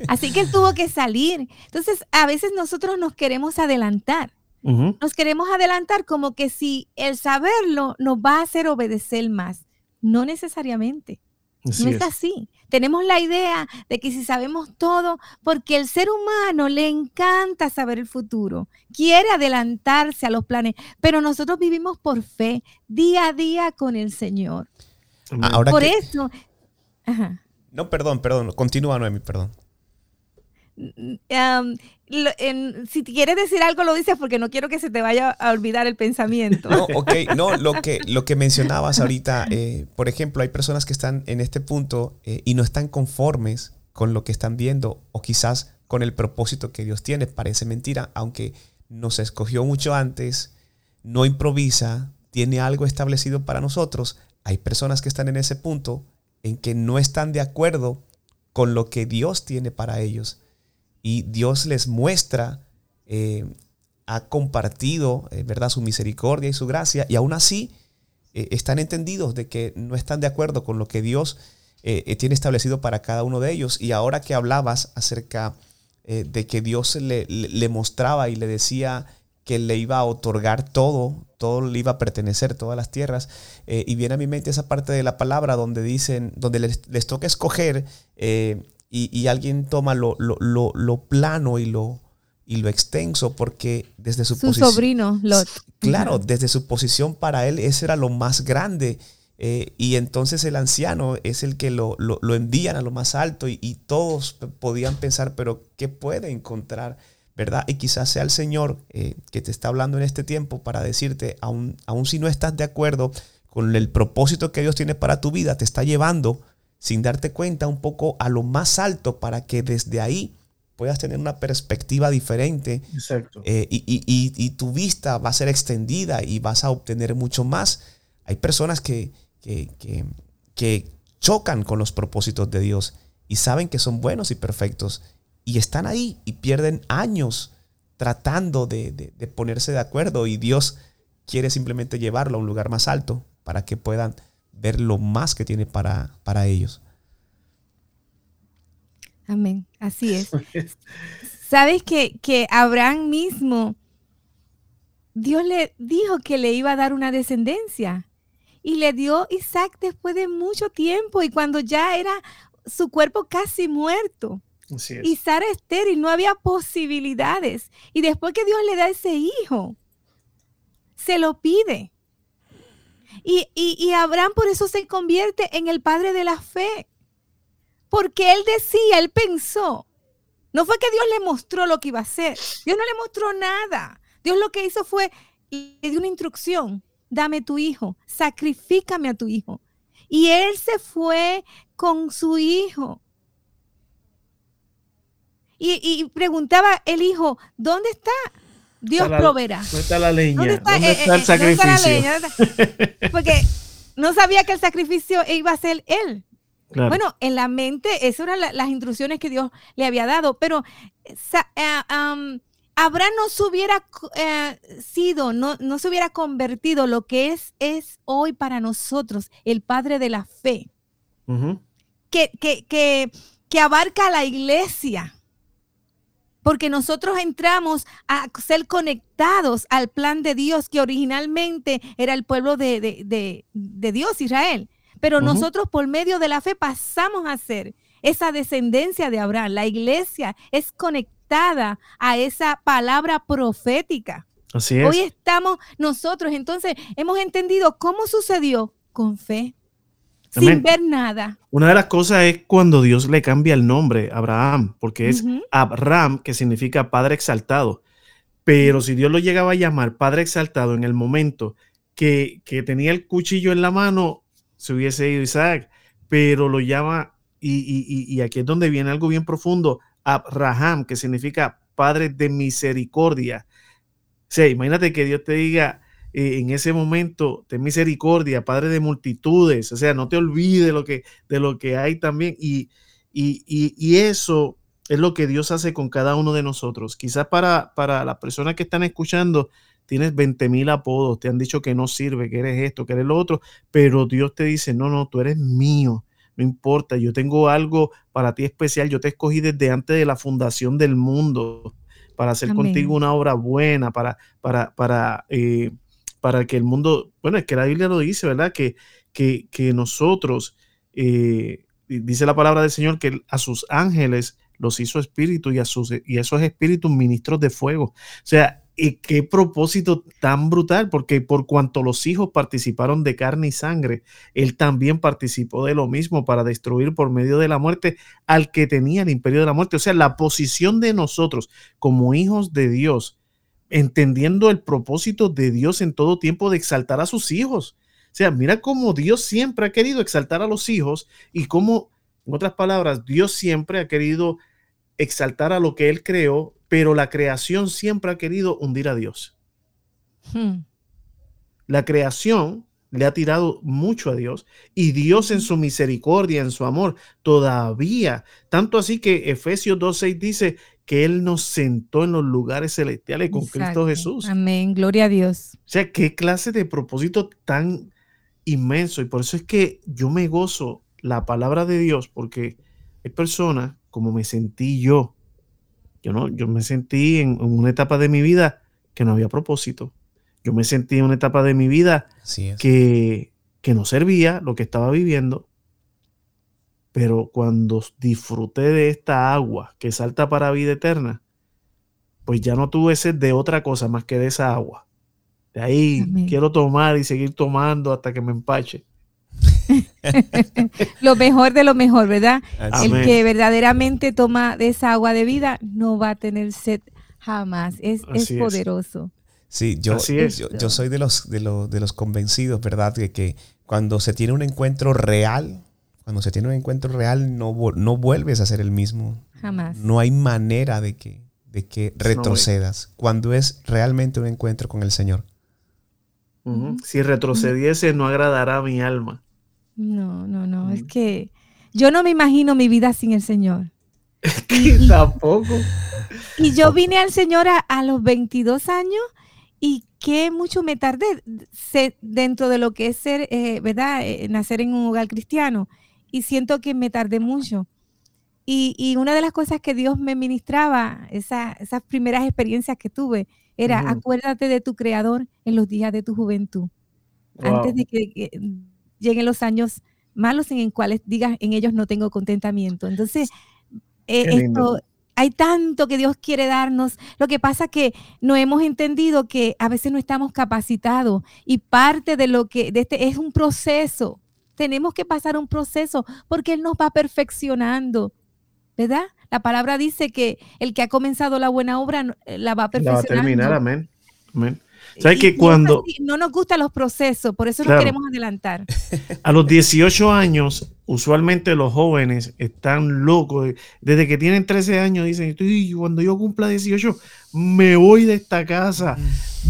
Así que él tuvo que salir. Entonces, a veces nosotros nos queremos adelantar. Nos queremos adelantar como que si el saberlo nos va a hacer obedecer más. No necesariamente. no es, así. Tenemos la idea de que si sabemos todo, porque el ser humano le encanta saber el futuro, quiere adelantarse a los planes, pero nosotros vivimos por fe, día a día con el Señor. Ahora Por eso. No, perdón, perdón. Continúa, Noemi, perdón. si quieres decir algo, lo dices porque no quiero que se te vaya a olvidar el pensamiento. No, ok, no, lo que, lo que mencionabas ahorita, eh, por ejemplo, hay personas que están en este punto eh, y no están conformes con lo que están viendo o quizás con el propósito que Dios tiene. Parece mentira, aunque nos escogió mucho antes, no improvisa, tiene algo establecido para nosotros. Hay personas que están en ese punto en que no están de acuerdo con lo que Dios tiene para ellos. Y Dios les muestra, eh, ha compartido, eh, ¿verdad?, su misericordia y su gracia, y aún así eh, están entendidos de que no están de acuerdo con lo que Dios tiene establecido para cada uno de ellos. Y ahora que hablabas acerca de que Dios le mostraba y le decía que le iba a otorgar todo, todo le iba a pertenecer, todas las tierras. Eh, y viene a mi mente esa parte de la palabra donde dicen, donde les, toca escoger eh, y, alguien toma lo, lo, plano y lo, y lo extenso porque desde su, posición... sobrino, Lot. Claro, desde su posición para él, ese era lo más grande. Eh, y entonces el anciano es el que lo, envían a lo más alto y, y todos podían pensar, pero ¿qué puede encontrar? ¿Verdad? Y quizás sea el Señor eh, que te está hablando en este tiempo para decirte, aun, si no estás de acuerdo con el propósito que Dios tiene para tu vida, te está llevando sin darte cuenta un poco a lo más alto para que desde ahí puedas tener una perspectiva diferente. Exacto. Eh, y, tu vista va a ser extendida y vas a obtener mucho más. Hay personas que, que, que chocan con los propósitos de Dios y saben que son buenos y perfectos y están ahí y pierden años tratando de, ponerse de acuerdo y Dios quiere simplemente llevarlo a un lugar más alto para que puedan ver lo más que tiene para, para ellos. Amén, así es. Sabes que, que Abraham mismo, Dios le dijo que le iba a dar una descendencia y le dio Isaac después de mucho tiempo y cuando ya era su cuerpo casi muerto. Y Sara estéril, no había posibilidades. Y después que Dios le da ese hijo, se lo pide. Y, y, Abraham por eso se convierte en el padre de la fe. Porque él decía, él pensó. No fue que Dios le mostró lo que iba a hacer. Dios no le mostró nada. Dios lo que hizo fue, le dio una instrucción. Dame tu hijo, sacrifícame a tu hijo. Y él se fue con su hijo. Y, preguntaba el hijo, ¿dónde está? Dios proveerá. ¿Dónde está la leña? ¿Dónde está, eh, el eh, sacrificio? Porque no sabía que el sacrificio iba a ser él. Bueno, en la mente, esas eran las instrucciones que Dios le había dado, pero eh, Abraham no se hubiera eh, sido, no, no, se hubiera convertido lo que es, es hoy para nosotros el Padre de la fe, que, que, que, que abarca a la iglesia porque nosotros entramos a ser conectados al plan de Dios que originalmente era el pueblo de, Dios, Israel. Pero nosotros por medio de la fe pasamos a ser esa descendencia de Abraham. La iglesia es conectada a esa palabra profética. Así es. Hoy estamos nosotros, entonces hemos entendido cómo sucedió con fe sin ver nada. Una de las cosas es cuando Dios le cambia el nombre a Abraham, porque es Abraham, que significa Padre exaltado. Pero si Dios lo llegaba a llamar Padre exaltado en el momento que, tenía el cuchillo en la mano, se hubiese ido Isaac, pero lo llama, y, aquí es donde viene algo bien profundo, Abraham, que significa Padre de misericordia. O sea, imagínate que Dios te diga, eh, en ese momento, ten misericordia, Padre de multitudes, o sea, no te olvides de lo que, de lo que hay también. Y, y, eso es lo que Dios hace con cada uno de nosotros. Quizás para, para las personas que están escuchando, tienes 20 mil apodos, te han dicho que no sirve, que eres esto, que eres lo otro, pero Dios te dice, no, no, tú eres mío, no importa, yo tengo algo para ti especial, yo te escogí desde antes de la fundación del mundo para hacer contigo una obra buena, para, para, para eh, para que el mundo, bueno, es que la Biblia lo dice, ¿verdad? Que, que, que nosotros, eh, dice la palabra del Señor, que a sus ángeles los hizo espíritu y a, sus, y esos espíritus ministros de fuego. O sea, y qué propósito tan brutal, porque por cuanto los hijos participaron de carne y sangre, él también participó de lo mismo para destruir por medio de la muerte al que tenía el imperio de la muerte. O sea, la posición de nosotros como hijos de Dios entendiendo el propósito de Dios en todo tiempo de exaltar a sus hijos. O sea, mira cómo Dios siempre ha querido exaltar a los hijos y cómo, en otras palabras, Dios siempre ha querido exaltar a lo que Él creó, pero la creación siempre ha querido hundir a Dios. Hmm. La creación le ha tirado mucho a Dios y Dios en su misericordia, en su amor, todavía, tanto así que Efesios 2.6 dice que Él nos sentó en los lugares celestiales con Cristo Jesús. Amén, gloria a Dios. O sea, qué clase de propósito tan inmenso. Y por eso es que yo me gozo la palabra de Dios, porque hay personas como me sentí yo. Yo, no, yo me sentí en, una etapa de mi vida que no había propósito. Yo me sentí en una etapa de mi vida que, que no servía lo que estaba viviendo pero cuando disfruté de esta agua que salta para vida eterna, pues ya no tuve sed de otra cosa más que de esa agua. De ahí quiero tomar y seguir tomando hasta que me empache. lo mejor de lo mejor, ¿verdad? El que verdaderamente toma de esa agua de vida no va a tener sed jamás. Es, poderoso. Sí, yo, yo, soy de los, de, los, de los convencidos, ¿verdad? De que cuando se tiene un encuentro real cuando se tiene un encuentro real, no, no vuelves a ser el mismo. Jamás. No hay manera de que, de que retrocedas cuando es realmente un encuentro con el Señor. Si retrocediese, no agradará a mi alma. No, no, no. Es que yo no me imagino mi vida sin el Señor. Tampoco. Y yo vine al Señor a, los 22 años y que mucho me tardé dentro de lo que es ser, eh, ¿verdad? Eh, nacer en un hogar cristiano y siento que me tardé mucho. Y, una de las cosas que Dios me ministraba, esas primeras experiencias que tuve, era acuérdate de tu creador en los días de tu juventud. Antes de que, lleguen los años malos en los cuales digas, en ellos no tengo contentamiento. Entonces, eh, esto, hay tanto que Dios quiere darnos. Lo que pasa que no hemos entendido que a veces no estamos capacitados y parte de lo que de este es un proceso tenemos que pasar un proceso porque Él nos va perfeccionando, ¿verdad? La palabra dice que el que ha comenzado la buena obra eh, la va a perfeccionar. La va a terminar, amén. amén. ¿Sabes que cuando... No nos gustan los procesos, por eso nos queremos adelantar. A los 18 años, usualmente los jóvenes están locos. Desde que tienen 13 años dicen, cuando yo cumpla 18, me voy de esta casa,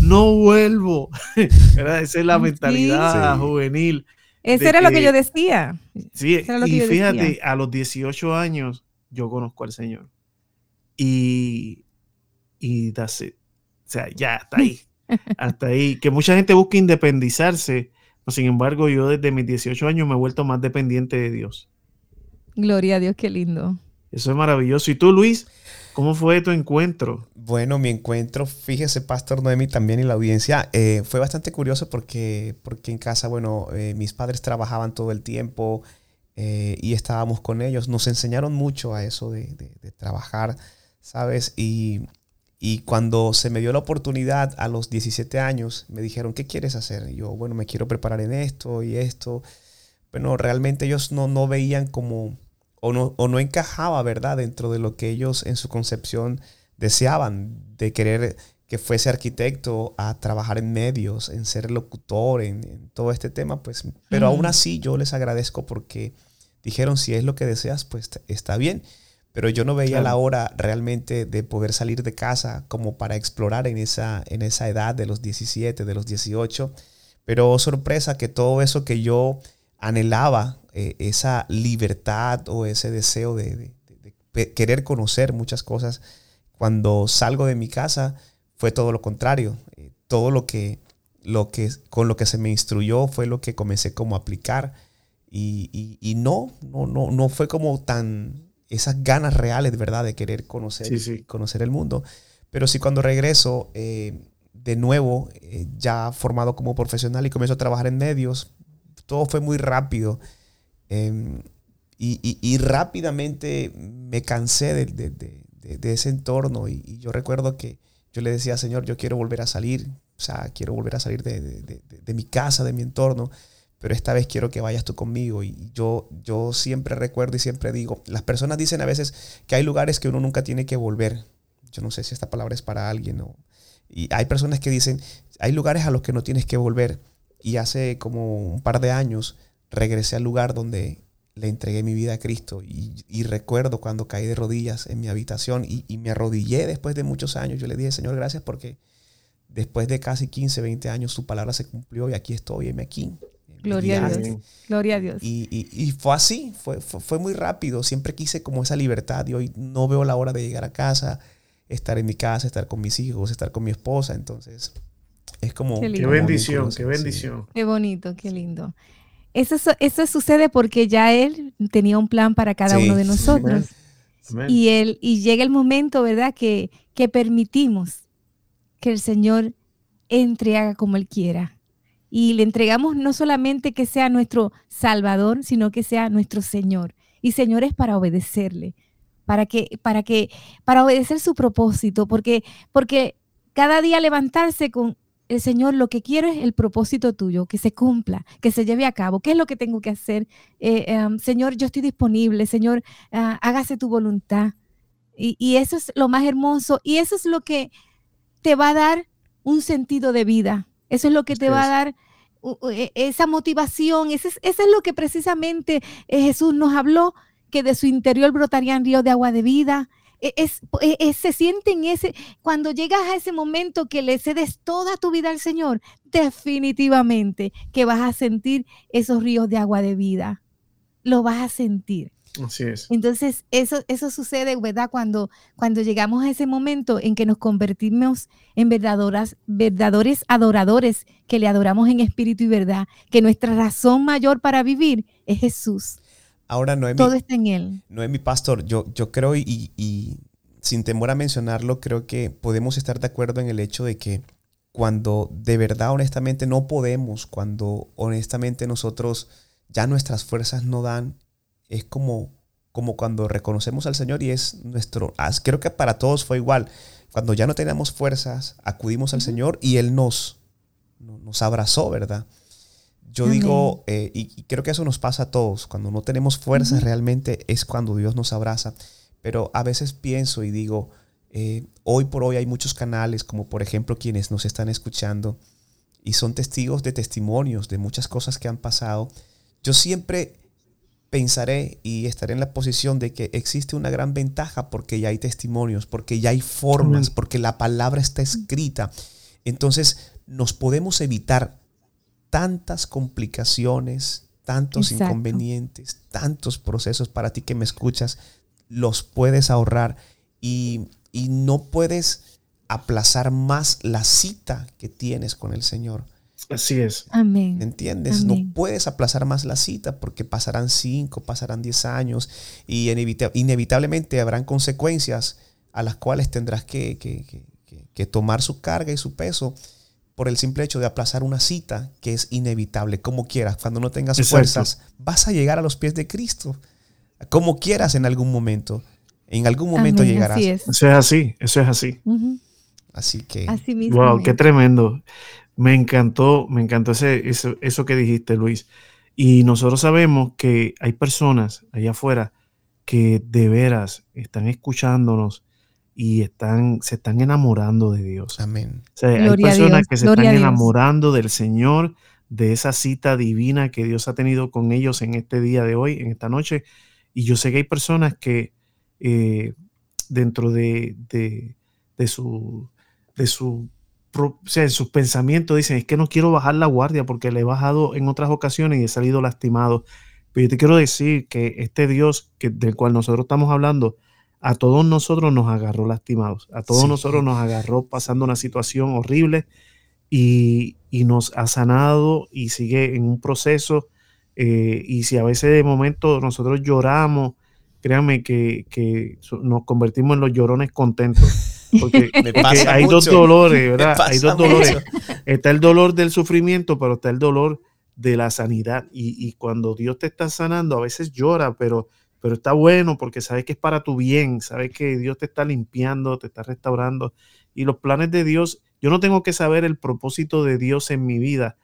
no vuelvo. Esa es la mentalidad juvenil. Eso era lo que yo decía. Sí, y fíjate, a los 18 años yo conozco al Señor. Y, y O sea, ya, hasta ahí. hasta ahí. Que mucha gente busca independizarse. sin embargo, yo desde mis 18 años me he vuelto más dependiente de Dios. Gloria a Dios, qué lindo. Eso es maravilloso. ¿Y tú, Luis? ¿Cómo fue tu encuentro? Bueno, mi encuentro, fíjese, Pastor Noemi, también en la audiencia, eh, fue bastante curioso porque, porque en casa, bueno, eh, mis padres trabajaban todo el tiempo eh, y estábamos con ellos. Nos enseñaron mucho a eso de, trabajar, ¿sabes? Y, y, cuando se me dio la oportunidad a los 17 años, me dijeron, ¿qué quieres hacer? Y yo, bueno, me quiero preparar en esto y esto. Bueno, realmente ellos no, no veían como o no, o no encajaba, ¿verdad?, dentro de lo que ellos en su concepción deseaban, de querer que fuese arquitecto a trabajar en medios, en ser locutor, en, todo este tema, pues, pero aún así yo les agradezco porque dijeron, si es lo que deseas, pues está bien, pero yo no veía la hora realmente de poder salir de casa como para explorar en esa, en esa edad de los 17, de los 18, pero sorpresa que todo eso que yo anhelaba eh, esa libertad o ese deseo de, querer conocer muchas cosas. Cuando salgo de mi casa fue todo lo contrario. Eh, todo lo que, lo que, con lo que se me instruyó fue lo que comencé como a aplicar. Y, no, no, no, no fue como tan esas ganas reales, verdad, de querer conocer, conocer el mundo. Pero sí cuando regreso, eh, de nuevo, ya formado como profesional y comienzo a trabajar en medios, todo fue muy rápido. Em, y, rápidamente me cansé de, ese entorno y, yo recuerdo que yo le decía, Señor, yo quiero volver a salir, o sea, quiero volver a salir de, mi casa, de mi entorno, pero esta vez quiero que vayas tú conmigo. Y yo, yo siempre recuerdo y siempre digo, las personas dicen a veces que hay lugares que uno nunca tiene que volver. Yo no sé si esta palabra es para alguien o... Y hay personas que dicen, hay lugares a los que no tienes que volver. Y hace como un par de años regresé al lugar donde le entregué mi vida a Cristo y, recuerdo cuando caí de rodillas en mi habitación y, me arrodillé después de muchos años. Yo le dije, Señor, gracias porque después de casi 15, 20 años su palabra se cumplió y aquí estoy, heme aquí. Gloria a Dios. Gloria a Dios. Y, fue así, fue, fue, muy rápido. Siempre quise como esa libertad y hoy no veo la hora de llegar a casa, estar en mi casa, estar con mis hijos, estar con mi esposa. Entonces, es como... Qué, bendición, qué bendición. Qué bonito, qué lindo. Eso, eso sucede porque ya Él tenía un plan para cada uno de nosotros. Y, él, y llega el momento, ¿verdad?, que, que permitimos que el Señor entre haga como Él quiera. Y le entregamos no solamente que sea nuestro Salvador, sino que sea nuestro Señor. Y Señor es para obedecerle, para que, para que, para obedecer su propósito, porque, porque cada día levantarse con, el Señor, lo que quiero es el propósito tuyo, que se cumpla, que se lleve a cabo. ¿Qué es lo que tengo que hacer? Eh, em, Señor, yo estoy disponible. Señor, ah, hágase tu voluntad. Y, eso es lo más hermoso. Y eso es lo que te va a dar un sentido de vida. Eso es lo que te va a dar e, esa motivación. Eso es, eso es lo que precisamente eh, Jesús nos habló, que de su interior brotarían ríos de agua de vida. E, es, e, se siente en ese, cuando llegas a ese momento que le cedes toda tu vida al Señor, definitivamente que vas a sentir esos ríos de agua de vida. Lo vas a sentir. Así es. Entonces, eso, eso sucede, ¿verdad? Cuando, cuando llegamos a ese momento en que nos convertimos en verdaderas, verdaderos adoradores, que le adoramos en espíritu y verdad, que nuestra razón mayor para vivir es Jesús. Ahora, Noemi. Todo está en Él. Noemi, pastor, yo, yo creo y, sin temor a mencionarlo, creo que podemos estar de acuerdo en el hecho de que cuando de verdad, honestamente, no podemos, cuando honestamente nosotros ya nuestras fuerzas no dan, es como, como cuando reconocemos al Señor y es nuestro, creo que para todos fue igual. Cuando ya no teníamos fuerzas, acudimos al Señor y Él nos, nos abrazó, ¿verdad? Yo digo, eh, y, creo que eso nos pasa a todos, cuando no tenemos fuerzas realmente es cuando Dios nos abraza, pero a veces pienso y digo, eh, hoy por hoy hay muchos canales, como por ejemplo quienes nos están escuchando y son testigos de testimonios de muchas cosas que han pasado. Yo siempre pensaré y estaré en la posición de que existe una gran ventaja porque ya hay testimonios, porque ya hay formas, porque la palabra está escrita. Entonces nos podemos evitar tantas complicaciones, tantos inconvenientes, tantos procesos para ti que me escuchas, los puedes ahorrar y, y no puedes aplazar más la cita que tienes con el Señor. Así es. Amén. ¿Entiendes? No puedes aplazar más la cita porque pasarán cinco, pasarán diez años y inevitablemente habrán consecuencias a las cuales tendrás que, que, tomar su carga y su peso por el simple hecho de aplazar una cita que es inevitable, como quieras. Cuando no tengas fuerzas, vas a llegar a los pies de Cristo, como quieras en algún momento. En algún momento llegarás. Eso es así, eso es así. Así que. Así mismo wow, qué tremendo. Me encantó, me encantó ese, eso, eso que dijiste, Luis. Y nosotros sabemos que hay personas allá afuera que de veras están escuchándonos y están, se están enamorando de Dios. Amén. hay personas que se están enamorando del Señor, de esa cita divina que Dios ha tenido con ellos en este día de hoy, en esta noche. Y yo sé que hay personas que eh, dentro de, de, de, su, de su o sea, en sus pensamientos dicen, es que no quiero bajar la guardia porque le he bajado en otras ocasiones y he salido lastimado. Pero yo te quiero decir que este Dios que, del cual nosotros estamos hablando, a todos nosotros nos agarró lastimados, a todos nosotros nos agarró pasando una situación horrible y, y, nos ha sanado y sigue en un proceso. Eh, y si a veces de momento nosotros lloramos, créanme que, que nos convertimos en los llorones contentos porque, hay dos dolores, ¿verdad? Hay dos dolores. Está el dolor del sufrimiento, pero está el dolor de la sanidad. Y, cuando Dios te está sanando, a veces llora, pero, pero está bueno porque sabes que es para tu bien, sabes que Dios te está limpiando, te está restaurando. Y los planes de Dios, yo no tengo que saber el propósito de Dios en mi vida,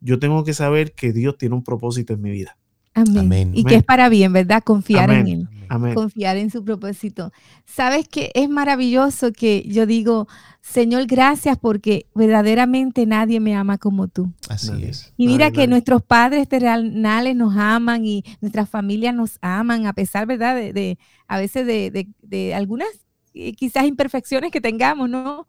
yo tengo que saber que Dios tiene un propósito en mi vida. Amén. Y que es para bien, ¿verdad? Confiar en Él. Confiar en su propósito. Sabes que es maravilloso que yo digo, Señor, gracias porque verdaderamente nadie me ama como tú. Así es. Y mira que nuestros padres terrenales nos aman y nuestras familias nos aman, a pesar, ¿verdad? De, a veces de, algunas eh, quizás imperfecciones que tengamos, ¿no?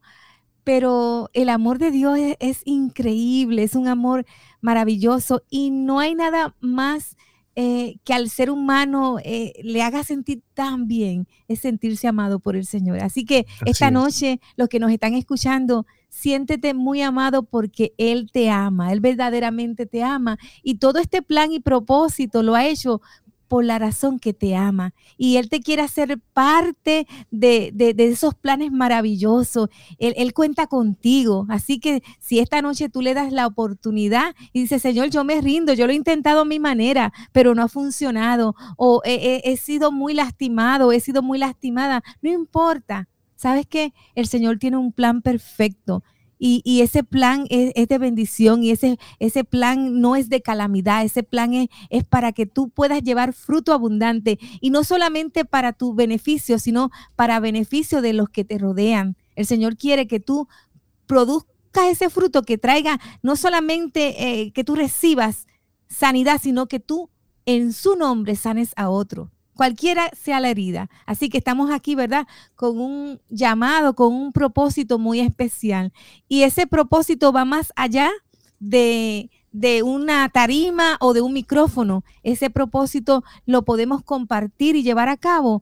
Pero el amor de Dios es increíble, es un amor maravilloso y no hay nada más eh, que al ser humano eh, le haga sentir tan bien es sentirse amado por el Señor. Así que esta noche, los que nos están escuchando, siéntete muy amado porque Él te ama, Él verdaderamente te ama. Y todo este plan y propósito lo ha hecho por la razón que te ama. Y Él te quiere hacer parte de, esos planes maravillosos. Él, cuenta contigo. Así que si esta noche tú le das la oportunidad y dices, Señor, yo me rindo, yo lo he intentado a mi manera, pero no ha funcionado, o he, sido muy lastimado, he sido muy lastimada, no importa. ¿Sabes qué? El Señor tiene un plan perfecto y, ese plan es, de bendición y ese, ese plan no es de calamidad, ese plan es, es para que tú puedas llevar fruto abundante y no solamente para tu beneficio, sino para beneficio de los que te rodean. El Señor quiere que tú produzcas ese fruto que traiga no solamente eh, que tú recibas sanidad, sino que tú en su nombre sanes a otro cualquiera sea la herida. Así que estamos aquí, ¿verdad? Con un llamado, con un propósito muy especial. Y ese propósito va más allá de, una tarima o de un micrófono. Ese propósito lo podemos compartir y llevar a cabo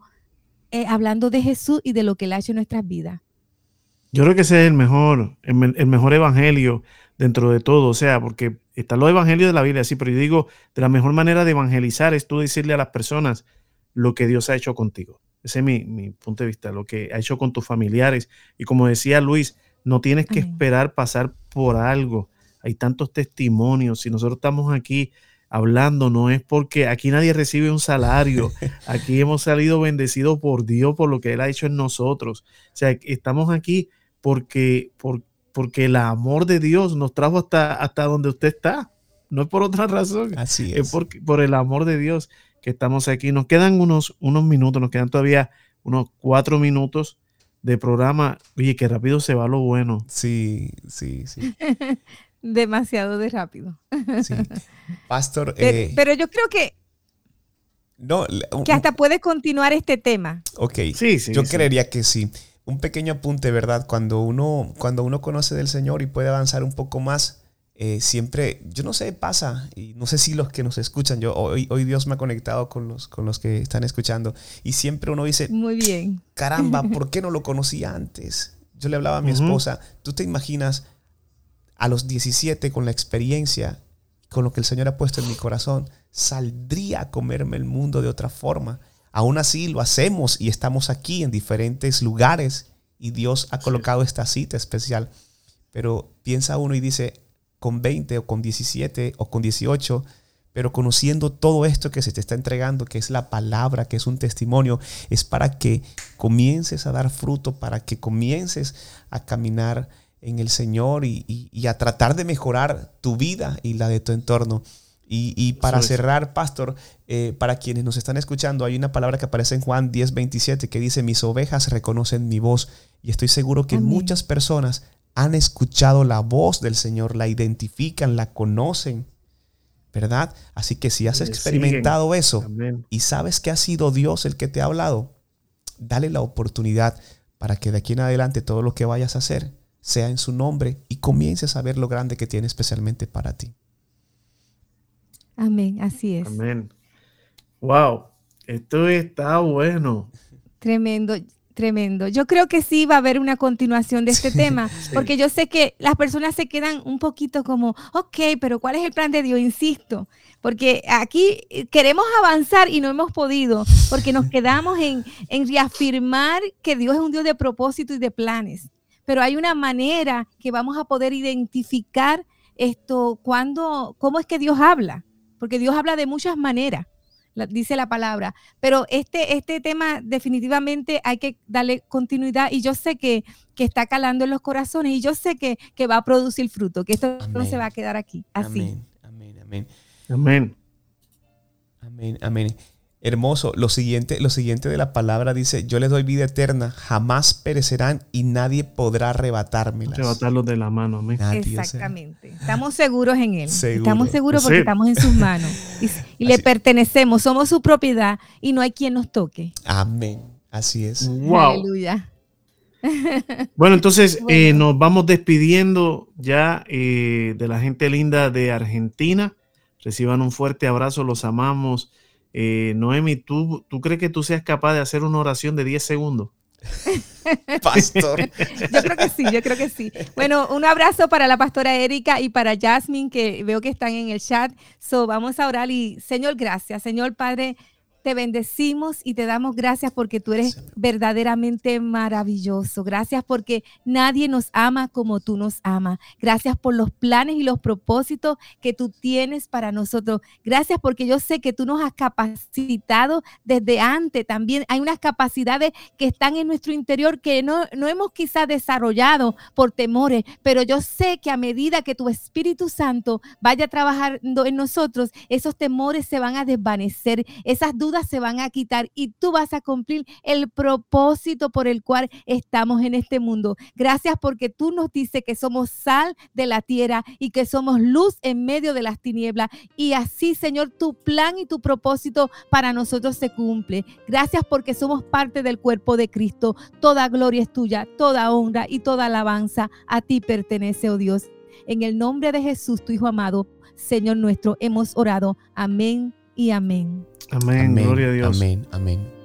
eh, hablando de Jesús y de lo que Él ha hecho en nuestras vidas. Yo creo que ese es el mejor, el, mejor evangelio dentro de todo. O sea, porque están los evangelios de la Biblia, sí, pero yo digo, de la mejor manera de evangelizar es tú decirle a las personas, lo que Dios ha hecho contigo. Ese es mi, punto de vista, lo que ha hecho con tus familiares. Y como decía Luis, no tienes que esperar pasar por algo. Hay tantos testimonios. Si nosotros estamos aquí hablando, no es porque aquí nadie recibe un salario. Aquí hemos salido bendecidos por Dios, por lo que Él ha hecho en nosotros. O sea, estamos aquí porque, porque el amor de Dios nos trajo hasta, hasta donde usted está. No es por otra razón. Así es. Es por, por el amor de Dios que estamos aquí. Nos quedan unos, unos minutos, nos quedan todavía unos cuatro minutos de programa. Oye, qué rápido se va lo bueno. Sí, sí, sí. Demasiado de rápido. Sí. Pastor. Pero, eh, yo creo que. No, que hasta puede continuar este tema. Ok. Sí, sí. Yo creería que sí. Un pequeño apunte, ¿verdad? Cuando uno, cuando uno conoce del Señor y puede avanzar un poco más, eh, siempre, yo no sé, pasa, y no sé si los que nos escuchan, yo hoy, hoy Dios me ha conectado con los, con los que están escuchando, y siempre uno dice, muy bien, caramba, ¿por qué no lo conocí antes? Yo le hablaba a mi esposa, tú te imaginas a los 17 con la experiencia, con lo que el Señor ha puesto en mi corazón, saldría a comerme el mundo de otra forma. Aún así lo hacemos y estamos aquí en diferentes lugares y Dios ha colocado esta cita especial. Pero piensa uno y dice, con 20 o con 17 o con 18, pero conociendo todo esto que se te está entregando, que es la palabra, que es un testimonio, es para que comiences a dar fruto, para que comiences a caminar en el Señor y, a tratar de mejorar tu vida y la de tu entorno. Y, para cerrar, pastor, eh, para quienes nos están escuchando, hay una palabra que aparece en Juan 10, 27 que dice, mis ovejas reconocen mi voz. Y estoy seguro que muchas personas han escuchado la voz del Señor, la identifican, la conocen, ¿verdad? Así que si has experimentado eso y sabes que ha sido Dios el que te ha hablado, dale la oportunidad para que de aquí en adelante todo lo que vayas a hacer sea en su nombre y comiences a ver lo grande que tiene especialmente para ti. Amén, así es. Amén. Wow, esto está bueno. Tremendo, tremendo. Yo creo que sí va a haber una continuación de este tema, porque yo sé que las personas se quedan un poquito como, ok, pero ¿cuál es el plan de Dios? Insisto, porque aquí queremos avanzar y no hemos podido, porque nos quedamos en, en reafirmar que Dios es un Dios de propósito y de planes pero hay una manera que vamos a poder identificar esto, cuando, cómo es que Dios habla, porque Dios habla de muchas maneras, dice la palabra, pero este, este tema definitivamente hay que darle continuidad y yo sé que, que está calando en los corazones y yo sé que, que va a producir fruto, que esto no se va a quedar aquí, así. Amén, amén, amén. Amén. Amén, amén. Hermoso. Lo siguiente, lo siguiente de la palabra dice, yo les doy vida eterna, jamás perecerán y nadie podrá arrebatármelas. Arrebatarlos de la mano. Amén. Exactamente. Estamos seguros en Él. Estamos seguros porque estamos en sus manos. Y, le pertenecemos, somos su propiedad y no hay quien nos toque. Amén. Así es. Aleluya. Bueno, entonces eh, nos vamos despidiendo ya eh, de la gente linda de Argentina. Reciban un fuerte abrazo, los amamos. Eh, Noemi, ¿tú, ¿tú crees que tú seas capaz de hacer una oración de 10 segundos? Pastor. yo creo que sí, yo creo que sí. Bueno, un abrazo para la pastora Erika y para Jasmine, que veo que están en el chat. So, vamos a orar y, Señor, gracias. Señor Padre, te bendecimos y te damos gracias porque tú eres verdaderamente maravilloso. Gracias porque nadie nos ama como tú nos amas. Gracias por los planes y los propósitos que tú tienes para nosotros. Gracias porque yo sé que tú nos has capacitado desde antes. También hay unas capacidades que están en nuestro interior que no, no hemos quizás desarrollado por temores, pero yo sé que a medida que tu Espíritu Santo vaya trabajando en nosotros, esos temores se van a desvanecer, esas dudas se van a quitar y tú vas a cumplir el propósito por el cual estamos en este mundo. Gracias porque tú nos dices que somos sal de la tierra y que somos luz en medio de las tinieblas. Y así, Señor, tu plan y tu propósito para nosotros se cumple. Gracias porque somos parte del cuerpo de Cristo. Toda gloria es tuya, toda honra y toda alabanza a ti pertenece, oh Dios. En el nombre de Jesús, tu Hijo amado, Señor nuestro, hemos orado. Amén y amén. Amén. Gloria a Dios. Amén. Amén.